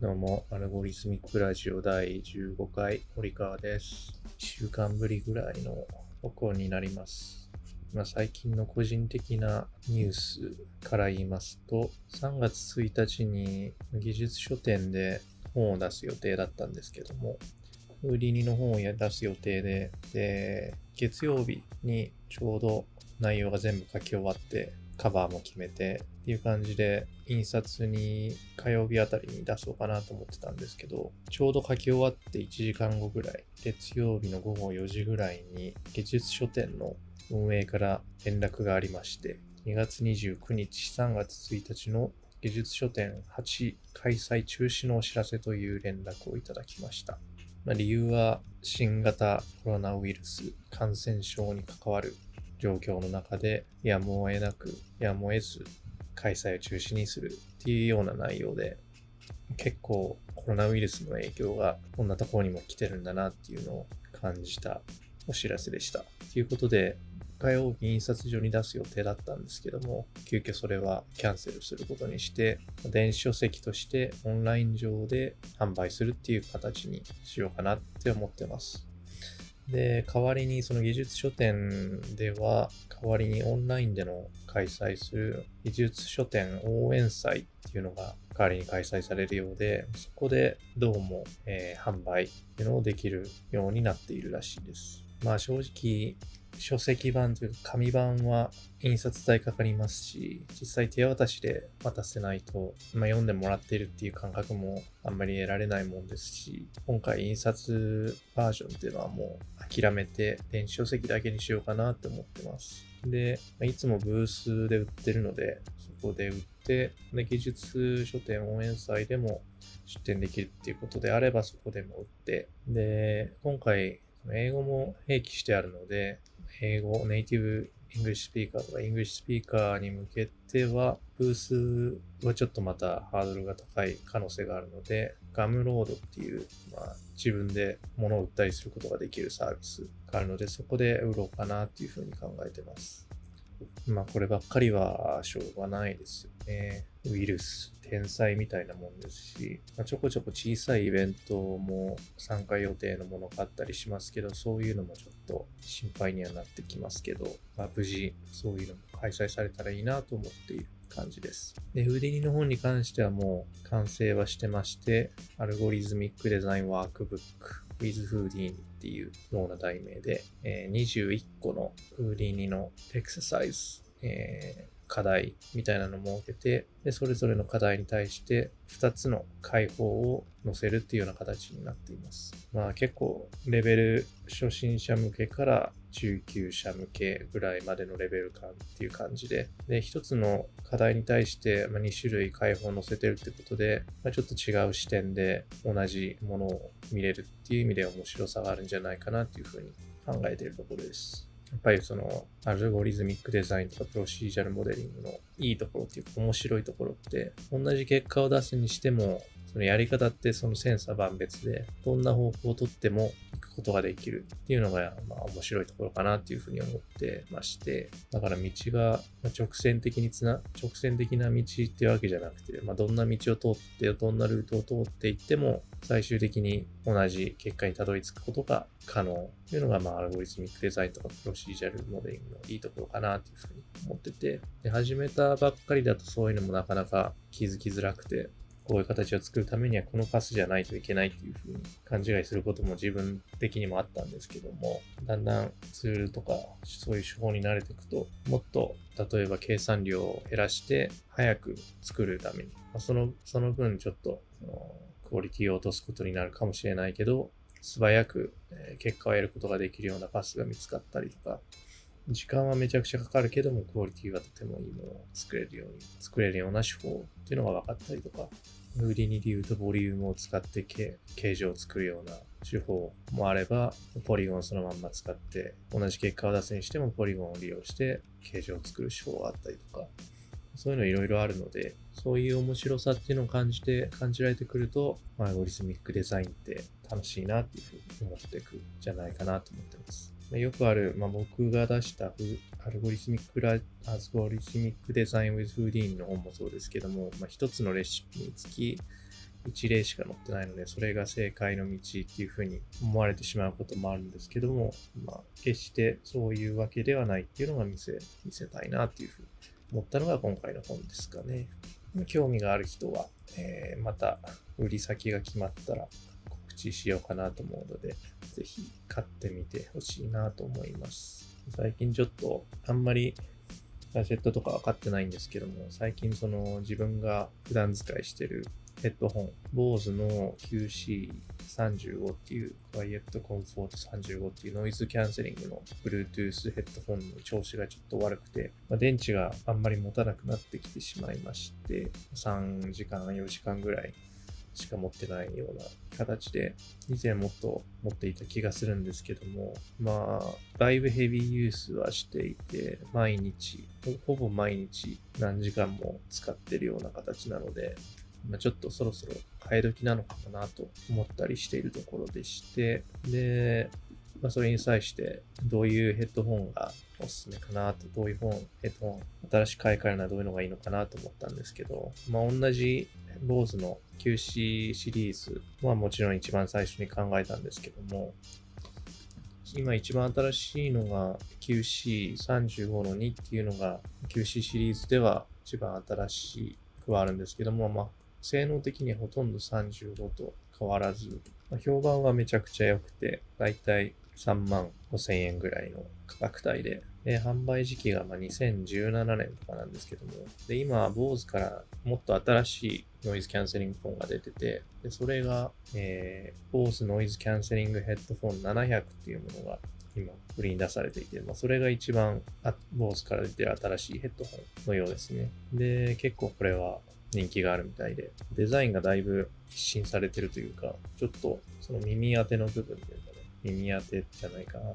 どうも、アルゴリズミックラジオ第15回、堀川です。1週間ぶりぐらいの録音になります。まあ、最近の個人的なニュースから言いますと、3月1日に技術書店で本を出す予定だったんですけども、売りにの本を出す予定で、で、月曜日にちょうど内容が全部書き終わって、カバーも決めてっていう感じで、印刷に火曜日あたりに出そうかなと思ってたんですけど、ちょうど書き終わって1時間後ぐらい、月曜日の午後4時ぐらいに、技術書店の運営から連絡がありまして、2月29日、3月1日の技術書店8開催中止のお知らせという連絡をいただきました。まあ、理由は新型コロナウイルス感染症に関わる状況の中で、やむを得なく、やむを得ず、開催を中止にするっていうような内容で、結構コロナウイルスの影響がこんなところにも来てるんだなっていうのを感じたお知らせでした。ということで、火曜日印刷所に出す予定だったんですけども、急遽それはキャンセルすることにして、電子書籍としてオンライン上で販売するっていう形にしようかなって思ってます。で、代わりにその技術書店では、代わりにオンラインでの開催する技術書店応援祭っていうのが代わりに開催されるようで、そこでどうも、えー販売っていうのをできるようになっているらしいです。まあ正直、書籍版というか紙版は印刷代かかりますし、実際手渡しで渡せないと、まあ、読んでもらっているっていう感覚もあんまり得られないもんですし、今回印刷バージョンっていうのはもう諦めて電子書籍だけにしようかなって思ってます。で、いつもブースで売ってるので、そこで売って、で技術書典応援祭でも出店できるっていうことであればそこでも売って、で、今回英語も併記してあるので、英語、 native English speaker とか English speaker に向けては、ブースはちょっとまたハードルが高い可能性があるので、 Gumroad っていう、まあ、自分で物を売ったりすることができるサービスがあるので、そこで売ろうかなっていうふうに考えてます。まあこればっかりはしょうがないですよね。ウイルス、天災みたいなもんですし、まあ、ちょこちょこ小さいイベントも参加予定のものがあったりしますけど、そういうのもちょっと心配にはなってきますけど、まあ、無事そういうのも開催されたらいいなと思っている感じです。で、 Houdini の本に関してはもう完成はしてまして、アルゴリズミックデザインワークブック with フーディーニっていうような題名で、えー21個の Houdini のエクササイズ、えー課題みたいなのを設けて、で、それぞれの課題に対して2つの解法を載せるっていうような形になっています。まあ結構レベル初心者向けから中級者向けぐらいまでのレベル感っていう感じで、で、1つの課題に対して2種類解放を載せてるってことで、まあ、ちょっと違う視点で同じものを見れるっていう意味で面白さがあるんじゃないかなっていうふうに考えているところです。やっぱりそのアルゴリズミックデザインとかプロシージャルモデリングのいいところっていうか面白いところって同じ結果を出すにしてもそのやり方ってその千差万別でどんな方法をとっても行くことができるっていうのがまあ面白いところかなっていうふうに思ってましてだから道が直線的につな直線的な道っていうわけじゃなくて、まあ、どんな道を通ってどんなルートを通っていっても最終的に同じ結果にたどり着くことが可能というのが、まあ、アルゴリズミックデザインとかプロシージャルモデリングのいいところかなというふうに思ってて、で始めたばっかりだとそういうのもなかなか気づきづらくて、こういう形を作るためにはこのパスじゃないといけないっていうふうに勘違いすることも自分的にもあったんですけども、だんだんツールとかそういう手法に慣れていくと、もっと例えば計算量を減らして早く作るために、まそのその分ちょっとクオリティを落とすことになるかもしれないけど、素早く結果を得ることができるようなパスが見つかったりとか、時間はめちゃくちゃかかるけども、クオリティはとてもいいものを作れるように、作れるような手法っていうのが分かったりとか、売りにで言うとボリュームを使って形状を作るような手法もあれば、ポリゴンをそのまんま使って、同じ結果を出すにしてもポリゴンを利用して形状を作る手法があったりとか、そういうのいろいろあるので、そういう面白さっていうのを感じて、感じられてくると、 algorithmic design って楽しいなっていうふうに思っていくんじゃないかなと思ってます。よくある、まあ、僕が出した algorithmic ラ、アルゴリズミックデザイン with Houdini の本もそうですけども、まあ、一つのレシピにつき、一例しか載ってないので、それが正解の道っていうふうに思われてしまうこともあるんですけども、まあ、決してそういうわけではないっていうのが見せ、見せたいなっていうふうに思ったのが今回の本ですかね。興味がある人は、えー、また売り先が決まったら知しようかなと思うので、ぜひ買ってみてほしいなと思います。最近ちょっとあんまりガジェットとか分かってないんですけども、最近その自分が普段使いしてるヘッドホン、BOSE の QC35 っていう、クワイエットコンフォート35っていうノイズキャンセリングの Bluetooth ヘッドホンの調子がちょっと悪くて、まあ、電池があんまり持たなくなってきてしまいまして、3時間、4時間ぐらいしか持ってないような形で、以前もっと持っていた気がするんですけども、まあ、だいぶヘビーユースはしていて、毎日、ほぼ毎日何時間も使ってるような形なので、ま、ちょっとそろそろ替え時なのかなと思ったりしているところでして、で、まあ、それに際してどういうヘッドホンがおすすめかなと、どういう本、ヘッドホン、新しく買い替えるのはどういうのがいいのかなと思ったんですけど、まあ、同じ BOSE の QC シリーズはもちろん一番最初に考えたんですけども、今一番新しいのが QC35 の2っていうのが QC シリーズでは一番新しくはあるんですけども、まあ、性能的にはほとんど35と変わらず、まあ、評判はめちゃくちゃ良くて、だいたい3万5千円ぐらいの価格帯で、で販売時期がま2017年とかなんですけども、で今、BOSE からもっと新しいノイズキャンセリングフォンが出てて、でそれが、えー、BOSE ノイズキャンセリングヘッドフォン700っていうものが今、売りに出されていて、まあ、それが一番、BOSE から出てる新しいヘッドホンのようですね。で、結構これは人気があるみたいで、デザインがだいぶ一新されてるというか、ちょっとその耳当ての部分というかね、耳当てじゃないか、あの、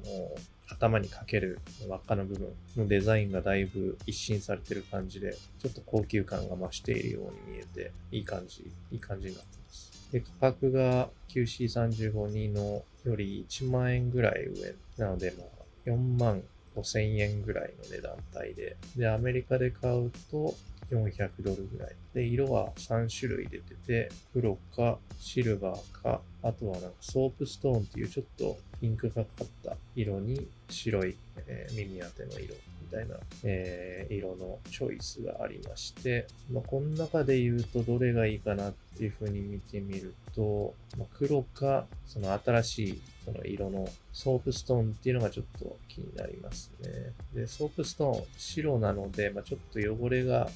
頭にかける輪っかの部分のデザインがだいぶ一新されてる感じで、ちょっと高級感が増しているように見えて、いい感じ、いい感じになってます。で、価格が QC352 のより1万円ぐらい上なので、まあ、4万5000円ぐらいの値段帯で、で、アメリカで買うと400ドルぐらい。で、色は3種類出てて、黒かシルバーか、あとはなんか soapstone っていうちょっとピンクがかった色に白い、えー、耳当ての色みたいな、えー、色のチョイスがありまして、まあ、この中で言うとどれがいいかなっていう風に見てみると、まあ、黒か、その新しいその色の soapstone っていうのがちょっと気になりますね。で、 soapstone 白なので、まあ、ちょっと汚れが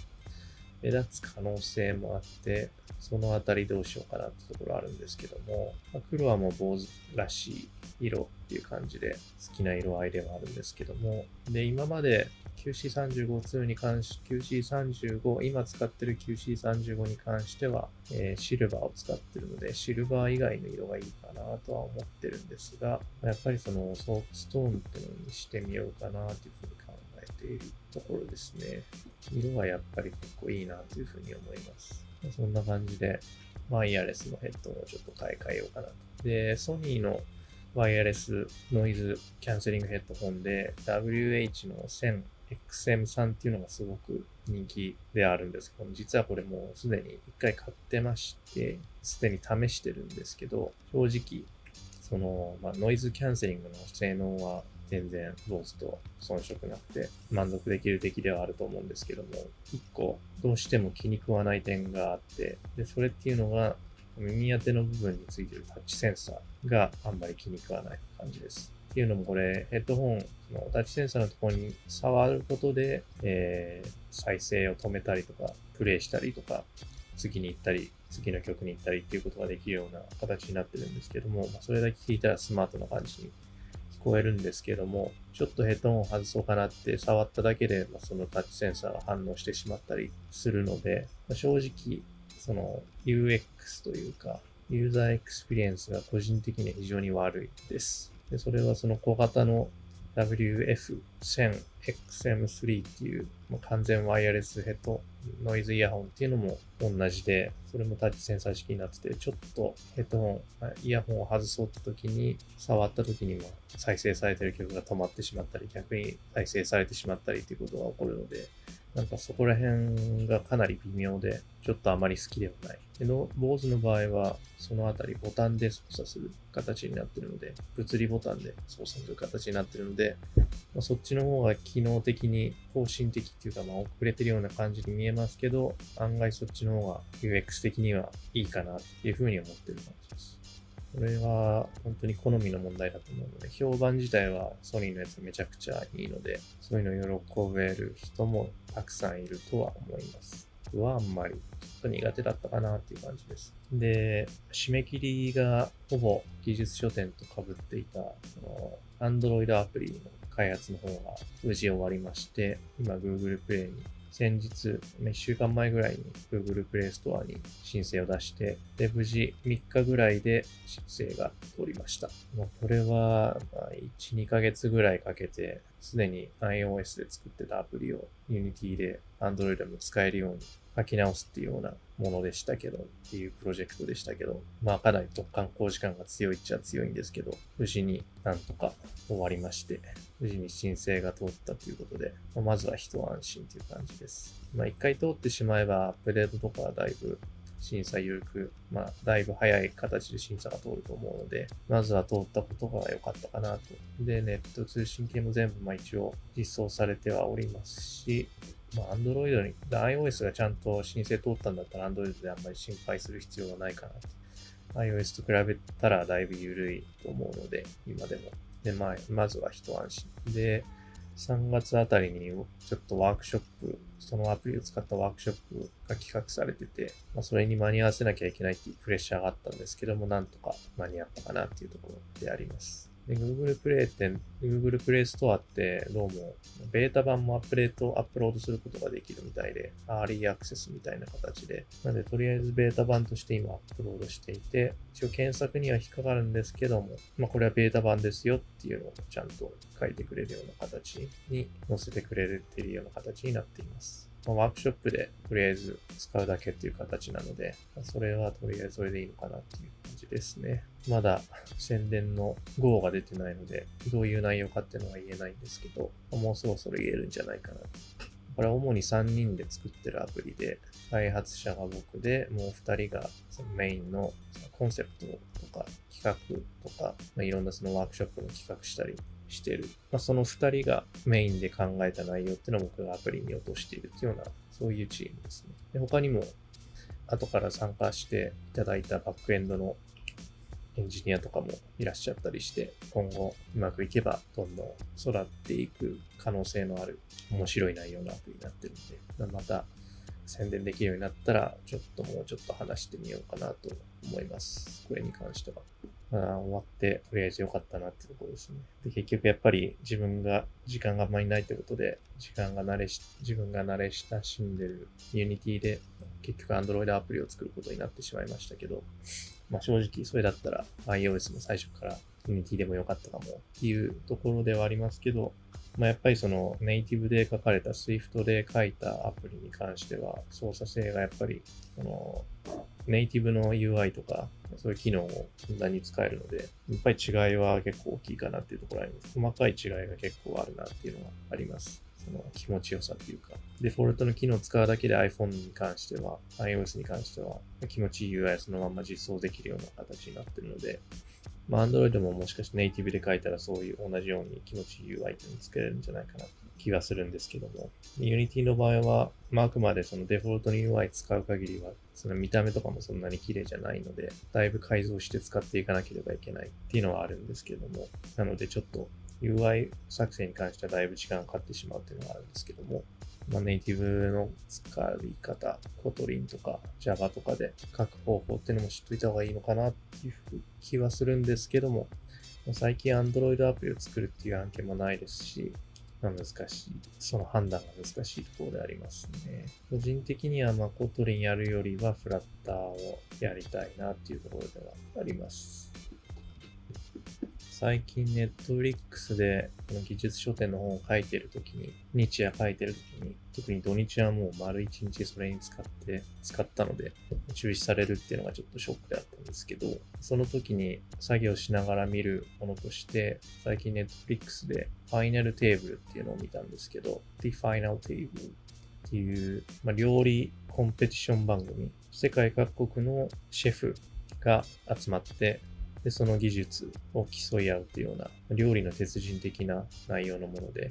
目立つ可能性もあって、そのあたりどうしようかなってところあるんですけども、まあ、黒はもう Bose らしい色っていう感じで好きな色合いではあるんですけども、で、今まで QC35-2 に関し、QC35、今使ってる QC35 に関しては、えー、シルバーを使ってるので、シルバー以外の色がいいかなとは思ってるんですが、やっぱりその soapstone ってのにしてみようかなというふうに考えている。ところですね。色はやっぱり結構いいなというふうに思います。そんな感じで、ワイヤレスのヘッドをちょっと買い替えようかなと。で、ソニーのワイヤレスノイズキャンセリングヘッドホンで WH の 1000XM3 っていうのがすごく人気であるんですけども、実はこれもうすでに一回買ってまして、すでに試してるんですけど、正直、その、まあ、ノイズキャンセリングの性能は全然ロースと遜色なくて満足できる出来ではあると思うんですけども、一個どうしても気に食わない点があって、で、それっていうのが耳当ての部分についてるタッチセンサーがあんまり気に食わない感じです。っていうのもこれ、ヘッドホンのタッチセンサーのところに触ることで、えー、再生を止めたりとか、プレイしたりとか、次に行ったり、次の曲に行ったりっていうことができるような形になってるんですけども、ま、それだけ聞いたらスマートな感じにえるんですけども、ちょっとヘッドホンを外そうかなって触っただけで、まあ、そのタッチセンサーが反応してしまったりするので、まあ、正直、その UX というか、ユーザーエクスペリエンスが個人的には非常に悪いです。でそれはその小型の WF1000XM3 っていう、まあ、完全ワイヤレスヘッドノイズイヤホンっていうのも同じで、それもタッチセンサー式になってて、ちょっとヘッドホン、イヤホンを外そうって時に、触った時にも再生されてる曲が止まってしまったり、逆に再生されてしまったりっていうことが起こるので、なんかそこら辺がかなり微妙で、ちょっとあまり好きではない。での、坊主の場合は、そのあたりボタンで操作する形になってるので、物理ボタンで操作する形になってるので、まあ、そっちの方が機能的に方針的っていうか、まあ遅れてるような感じに見えますけど、案外そっちの方が UX 的にはいいかなっていうふうに思ってる感じです。これは本当に好みの問題だと思うので、評判自体はソニーのやつめちゃくちゃいいので、そういうのを喜べる人もたくさんいるとは思います。僕はあんまりちょっと苦手だったかなっていう感じです。で、締め切りがほぼ技術書店と被っていた、その Android アプリの開発の方が無事終わりまして、今 Google Play に先日、1週間前ぐらいに Google Play Store に申請を出して、で、無事3日ぐらいで申請が通りました。もうこれは、まあ1、2ヶ月ぐらいかけて、すでに iOS で作ってたアプリを Unity で Android でも使えるように書き直すっていうようなものでしたけど、っていうプロジェクトでしたけど、まあかなり突貫工時間が強いっちゃ強いんですけど、無事になんとか終わりまして、無事に申請が通ったということで、まあ、まずは一安心という感じです。まあ一回通ってしまえば、アップデートとかはだいぶ審査緩く、まあ、だいぶ早い形で審査が通ると思うので、まずは通ったことが良かったかなと。で、ネット通信系も全部、まあ一応実装されてはおりますし、まあ、Android に、iOS がちゃんと申請通ったんだったら Android であんまり心配する必要はないかなと。iOS と比べたらだいぶ緩いと思うので、今でも。で、まあ、まずは一安心。で、3月あたりにちょっとワークショップ、そのアプリを使ったワークショップが企画されてて、まあ、それに間に合わせなきゃいけないっていうプレッシャーがあったんですけども、なんとか間に合ったかなっていうところであります。で、Google Play って、Google Play Store ってどうもベータ版もアップデート、アップロードすることができるみたいで、アーリーアクセスみたいな形で。なので、とりあえずベータ版として今アップロードしていて、一応検索には引っかかるんですけども、まあこれはベータ版ですよっていうのをちゃんと書いてくれるような形に載せてくれてるような形になっています。まあ、ワークショップでとりあえず使うだけっていう形なので、それはとりあえずそれでいいのかなっていう感じですね。まだ宣伝の GO が出てないので、どういう内容かっていうのは言えないんですけど、もうそろそろ言えるんじゃないかな。これは主に3人で作ってるアプリで、開発者が僕で、もう2人がそのメインのコンセプトとか企画とか、まあ、いろんなそのワークショップの企画したりしてる。まあ、その2人がメインで考えた内容っていうのを僕がアプリに落としているっていうような、そういうチームですね。で他にも、後から参加していただいたバックエンドのエンジニアとかもいらっしゃったりして、今後うまくいけばどんどん育っていく可能性のある面白い内容のアプリになってるんで、また宣伝できるようになったら、ちょっともうちょっと話してみようかなと思います。これに関しては。まあ、終わってとりあえず良かったなってところですね。で、結局やっぱり自分が、時間があんまりないってことで、時間が慣れし、自分が慣れ親しんでる Unity で結局 Android アプリを作ることになってしまいましたけど、まあ正直それだったら iOS も最初から Unity でも良かったかもっていうところではありますけど、まあ、やっぱりそのネイティブで書かれた Swift で書いたアプリに関しては操作性がやっぱりそのネイティブの UI とかそういう機能をふんだんに使えるので、やっぱり違いは結構大きいかなっていうところあります。細かい違いが結構あるなっていうのがあります。その気持ちよさっていうか、デフォルトの機能を使うだけで iPhone に関しては、iOS に関しては気持ちいい UI そのまま実装できるような形になってるので、まあ Android ももしかしてネイティブで書いたらそういう同じように気持ちいい UI っていうのを作れるんじゃないかなと気がするんですけども、Unity の場合は、まあ、あくまでそのデフォルトの UI 使う限りは、その見た目とかもそんなに綺麗じゃないので、だいぶ改造して使っていかなければいけないっていうのはあるんですけども、なのでちょっと UI 作成に関してはだいぶ時間がかかってしまうっていうのがあるんですけども、まあ、ネイティブの使い方、 Kotlin とか Java とかで書く方法っていうのも知っといた方がいいのかなっていう気はするんですけども、最近 Android アプリを作るっていう案件もないですし、難しい、その判断が難しいところでありますね。個人的には、ま、 Kotlin やるよりはフラッターをやりたいなっていうところではあります。最近 Netflix でこの技術書典の本を書いてるときに、日夜書いてるときに、特に土日はもう丸一日それに使って、使ったので、中止されるっていうのがちょっとショックであったんですけど、その時に作業しながら見るものとして、最近 Netflix で Final Table っていうのを見たんですけど、The Final Table っていう、まあ、料理コンペティション番組。世界各国のシェフが集まって、で、その技術を競い合うっていうような、料理の鉄人的な内容のもので、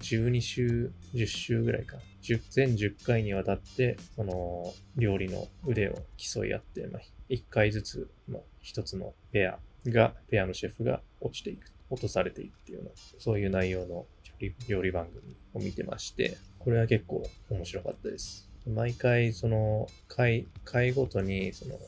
12週、10週ぐらいか。10全10回にわたって、その、料理の腕を競い合って、まあ、1回ずつ、まあ、1つのペアが、ペアのシェフが落ちていく。落とされていくっていうような、そういう内容の料理料理番組を見てまして、これは結構面白かったです。毎回、その、回、回ごとに、その、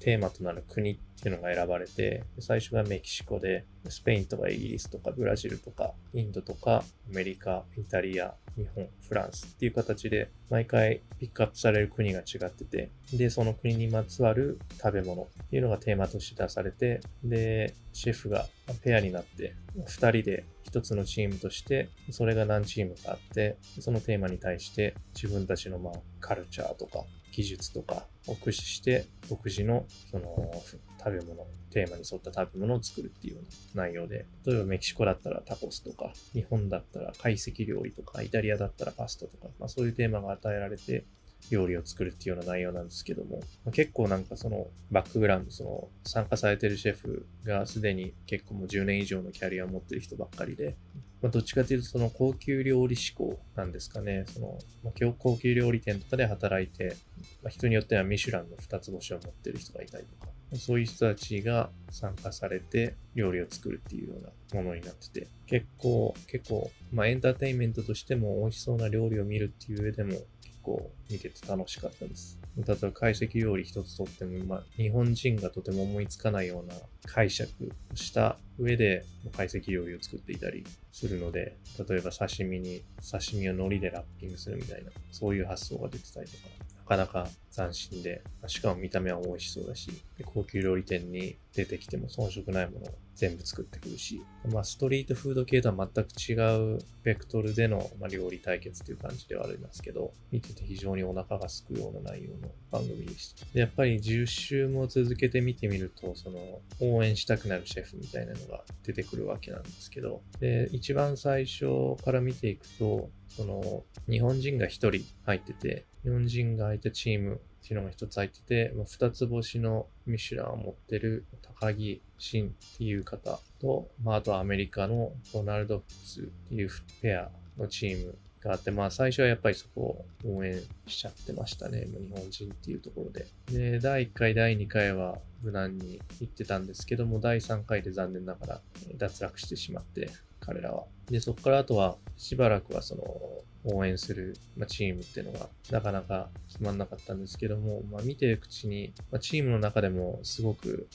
テーマとなる国ってっていうのが選ばれて、最初がメキシコで、スペインとかイギリスとかブラジルとかインドとかアメリカ、イタリア、日本、フランスっていう形で毎回ピックアップされる国が違ってて、で、その国にまつわる食べ物っていうのがテーマとして出されて、で、シェフがペアになって、二人で一つのチームとして、それが何チームかあって、そのテーマに対して自分たちのまあカルチャーとか技術とかを駆使して独自のその食べ物、テーマに沿った食べ物を作るっていうような内容で、例えばメキシコだったらタコスとか、日本だったら懐石料理とか、イタリアだったらパスタとか、まあそういうテーマが与えられて、料理を作るっていうような内容なんですけども、結構なんかそのバックグラウンド、その参加されてるシェフがすでに結構もう10年以上のキャリアを持ってる人ばっかりで、まあ、どっちかというとその高級料理志向なんですかね。その、まあ、高級料理店とかで働いて、まあ、人によってはミシュランの二つ星を持ってる人がいたりとか、そういう人たちが参加されて料理を作るっていうようなものになってて、結構、結構、まあエンターテインメントとしても美味しそうな料理を見るっていう上でも構見てて楽しかったです。例えば懐石料理一つとっても、まあ日本人がとても思いつかないような解釈をした上で解析料理を作っていたりするので、例えば刺身に、刺身を海苔でラッピングするみたいな、そういう発想が出てたりとか、かなか斬新で、しかも見た目は美味しそうだし、高級料理店に出てきても遜色ないものを全部作ってくるし、まあストリートフード系とは全く違うベクトルでの、料理対決という感じではありますけど、見てて非常にお腹がすくような内容の番組でした。でやっぱり10週も続けて見てみると、その応援したくなるシェフみたいなのが出てくるわけなんですけど、で、一番最初から見ていくと、その日本人が1人入ってて、日本人が入ったチームっていうのが一つ入ってて、二つ星のミシュランを持ってる高木真っていう方と、まあ、あとアメリカのドナルド・フッツっていうペアのチームがあって、まあ最初はやっぱりそこを応援しちゃってましたね。日本人っていうところで。で、第1回、第2回は無難に行ってたんですけども、第3回で残念ながら脱落してしまって、彼らは。で、そこからあとはしばらくはその応援する、まあ、チームっていうのがなかなか決まんなかったんですけども、まあ、見てるうちに、まあ、チームの中でもすごく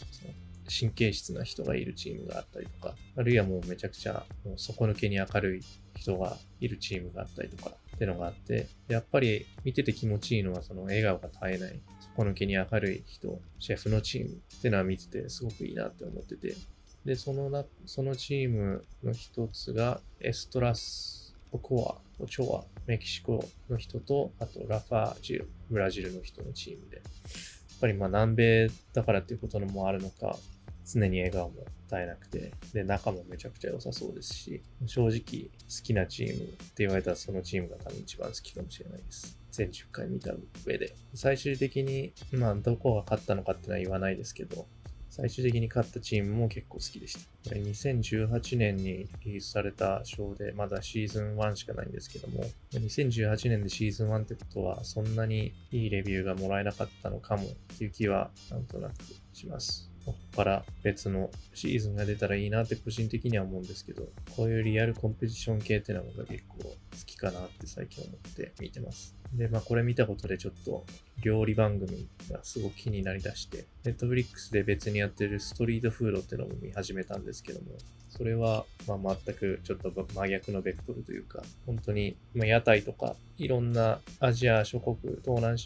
神経質な人がいるチームがあったりとか、あるいはもうめちゃくちゃもう底抜けに明るい人がいるチームがあったりとかっていうのがあって、やっぱり見てて気持ちいいのはその笑顔が絶えない、底抜けに明るい人、シェフのチームっていうのは見ててすごくいいなって思ってて、で、そのな、そのチームの一つがエストラス・オコア、オチョア、メキシコの人と、あとラファージル、ブラジルの人のチームで、やっぱりまあ南米だからっていうこともあるのか、常に笑顔も絶えなくて、で、仲もめちゃくちゃ良さそうですし、正直好きなチームって言われたらそのチームが多分一番好きかもしれないです。全10回見た上で。最終的に、まあ、どこが勝ったのかってのは言わないですけど、最終的に勝ったチームも結構好きでした。これ2018年にリリースされたショーで、まだシーズン1しかないんですけども、2018年でシーズン1ってことは、そんなにいいレビューがもらえなかったのかもっていう気はなんとなくします。ここから別のシーズンが出たらいいなって個人的には思うんですけど、こういうリアルコンペティション系っていうのが結構好きかなって最近思って見てます。で、まあこれ見たことでちょっと料理番組がすごく気になりだして、ネットフリックスで別にやってるストリートフードっていうのも見始めたんですけども、それはまあ全くちょっと真逆のベクトルというか、本当にまあ屋台とかいろんなアジア諸国、東南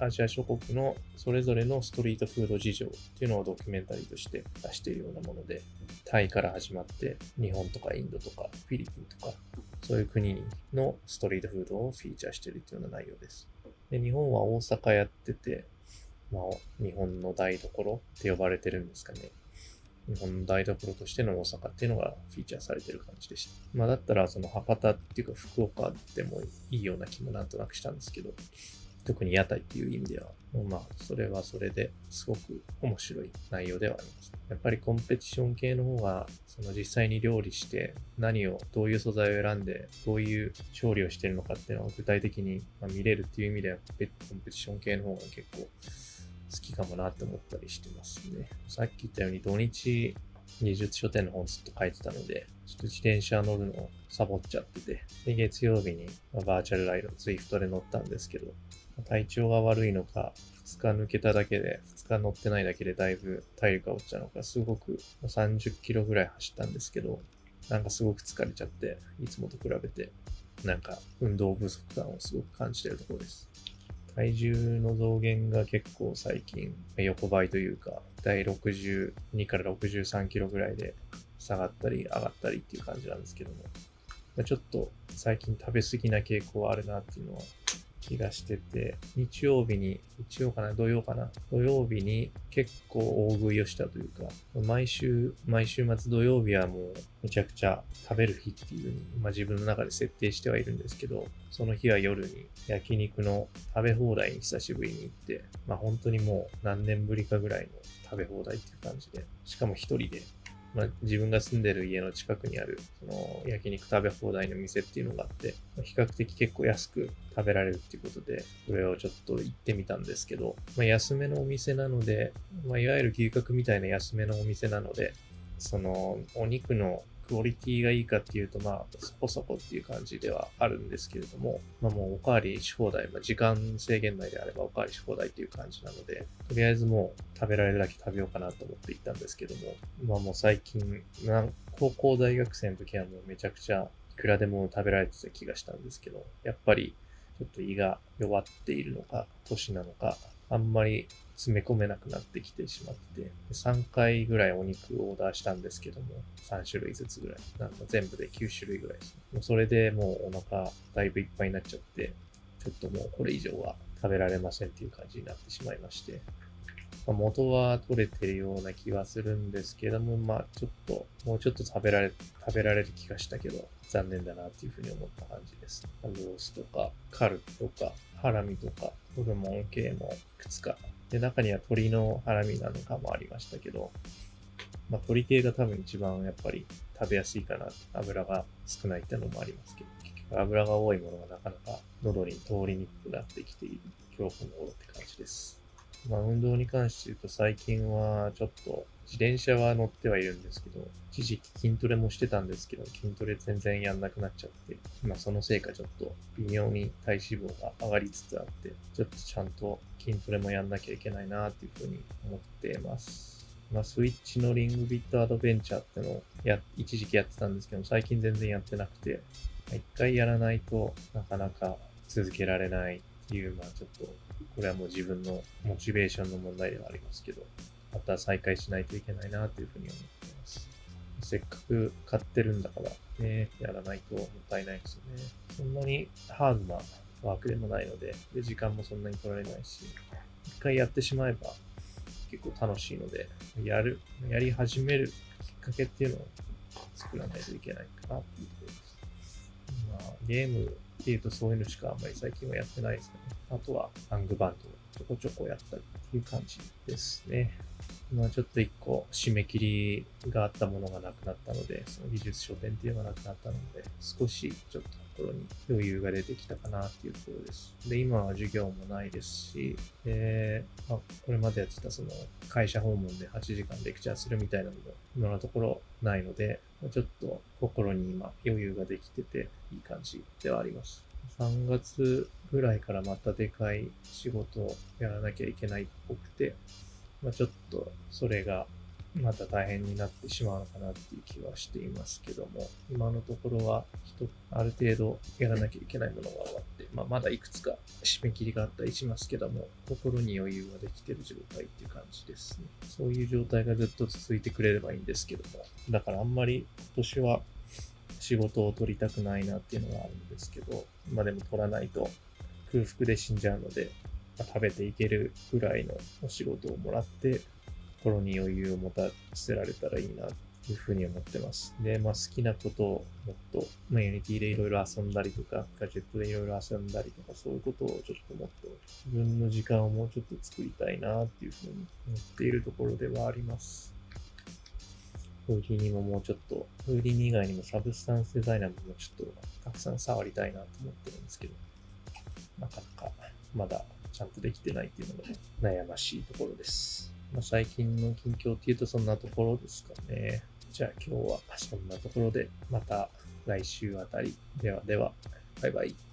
アジア諸国のそれぞれのストリートフード事情っていうのをドキュメンタリーとして出しているようなもので、タイから始まって日本とかインドとかフィリピンとかそういう国のストリートフードをフィーチャーしているというような内容です。で日本は大阪やってて、まあ、日本の台所って呼ばれてるんですかね。日本の台所としての大阪っていうのがフィーチャーされてる感じでした。まあだったらその博多っていうか福岡でもいいような気もなんとなくしたんですけど、特に屋台っていう意味では、まあそれはそれですごく面白い内容ではあります。やっぱりコンペティション系の方が、その実際に料理して何を、どういう素材を選んで、どういう調理をしてるのかっていうのを具体的に見れるっていう意味では、コンペティション系の方が結構好きかもなって思ったりしてますね。さっき言ったように土日技術書店の本ずっと書いてたので、ちょっと自転車乗るのをサボっちゃってて、で、月曜日にバーチャルライド、ツイフトで乗ったんですけど、体調が悪いのか、2日抜けただけで、2日乗ってないだけでだいぶ体力が落ちたのか、すごく30キロぐらい走ったんですけど、なんかすごく疲れちゃって、いつもと比べて、なんか運動不足感をすごく感じてるところです。体重の増減が結構最近横ばいというか、第62から63キロぐらいで下がったり上がったりっていう感じなんですけども、ま、ちょっと最近食べ過ぎな傾向はあるなっていうのは気がしてて、日曜日に、日曜かな、土曜かな、土曜日に結構大食いをしたというか、毎週、毎週末土曜日はもうめちゃくちゃ食べる日っていう風に、まあ自分の中で設定してはいるんですけど、その日は夜に焼肉の食べ放題に久しぶりに行って、まあ本当にもう何年ぶりかぐらいの食べ放題っていう感じで、しかも一人でまあ、自分が住んでる家の近くにあるその焼肉食べ放題の店っていうのがあって、まあ、比較的結構安く食べられるっていうことで、これをちょっと行ってみたんですけど、まあ、安めのお店なので、まあ、いわゆる牛角みたいな安めのお店なので、そのお肉のクオリティがいいかっていうと、まあ、そこそこっていう感じではあるんですけれども、まあもうおかわりし放題、まあ時間制限内であればおかわりし放題っていう感じなので、とりあえずもう食べられるだけ食べようかなと思って行ったんですけども、まあもう最近、高校大学生の時はもうめちゃくちゃいくらでも食べられてた気がしたんですけど、やっぱりちょっと胃が弱っているのか、年なのか、あんまり詰め込めなくなってきてしまって、3回ぐらいお肉をオーダーしたんですけども、3種類ずつぐらい。なんか全部で9種類ぐらいですね。もうそれでもうお腹だいぶいっぱいになっちゃって、ちょっともうこれ以上は食べられませんっていう感じになってしまいまして、まあ、元は取れてるような気はするんですけども、まあちょっと、もうちょっと食べられ、食べられる気がしたけど、残念だなっていうふうに思った感じです。ロースとか、カルとか、ハラミとか、ホルモン系もいくつかで、中には鳥のハラミなのかもありましたけど、まあ、鶏系が多分一番やっぱり食べやすいかな。油が少ないってのもありますけど、結局油が多いものがなかなか喉に通りにくくなってきている恐怖の頃って感じです。まあ、運動に関して言うと最近はちょっと自転車は乗ってはいるんですけど、一時期筋トレもしてたんですけど、筋トレ全然やんなくなっちゃって、今そのせいかちょっと微妙に体脂肪が上がりつつあって、ちょっとちゃんと筋トレもやんなきゃいけないなっていうふうに思ってます。まあ、スイッチのリングビットアドベンチャーってのをや、一時期やってたんですけど、最近全然やってなくて、一回やらないとなかなか続けられないっていう、まあちょっと、これはもう自分のモチベーションの問題ではありますけど、また再開しないといけないなというふうに思っています。せっかく買ってるんだからね、やらないともったいないですよね。そんなにハードなワークでもないので、で時間もそんなに取られないし、一回やってしまえば結構楽しいので、やる、やり始めるきっかけっていうのを作らないといけないかなっていうところです。まあ、ゲームっていうとそういうのしかあんまり最近はやってないですね。あとは、ハングバンドちょこちょこやったりっていう感じですね。まあちょっと一個締め切りがあったものがなくなったので、その技術書店っていうのがなくなったので、少しちょっと心に余裕が出てきたかなっていうところです。で、今は授業もないですし、で、ま、これまでやってたその会社訪問で8時間レクチャーするみたいなのも今のところないので、ちょっと心に今余裕ができてていい感じではあります。3月ぐらいからまたでかい仕事をやらなきゃいけないっぽくて、まあ、ちょっとそれがまた大変になってしまうのかなっていう気はしていますけども、今のところはある程度やらなきゃいけないものが終わって、まあ、まだいくつか締め切りがあったりしますけども、心に余裕ができてる状態っていう感じですね。そういう状態がずっと続いてくれればいいんですけども、だからあんまり今年は仕事を取りたくないなっていうのがあるんですけど、まあでも取らないと空腹で死んじゃうので、まあ、食べていけるぐらいのお仕事をもらって、心に余裕を持たせられたらいいなというふうに思ってます。で、まあ好きなことをもっと、まあ、Unity でいろいろ遊んだりとか、ガジェットでいろいろ遊んだりとか、そういうことをちょっともっと自分の時間をもうちょっと作りたいなっていうふうに思っているところではあります。フーディニももうちょっと、フーディニ以外にもサブスタンスデザイナーももうちょっとたくさん触りたいなと思ってるんですけど、なかなかまだちゃんとできてないっていうのが悩ましいところです。まあ、最近の近況っていうとそんなところですかね。じゃあ今日はそんなところでまた来週あたり。ではでは、バイバイ。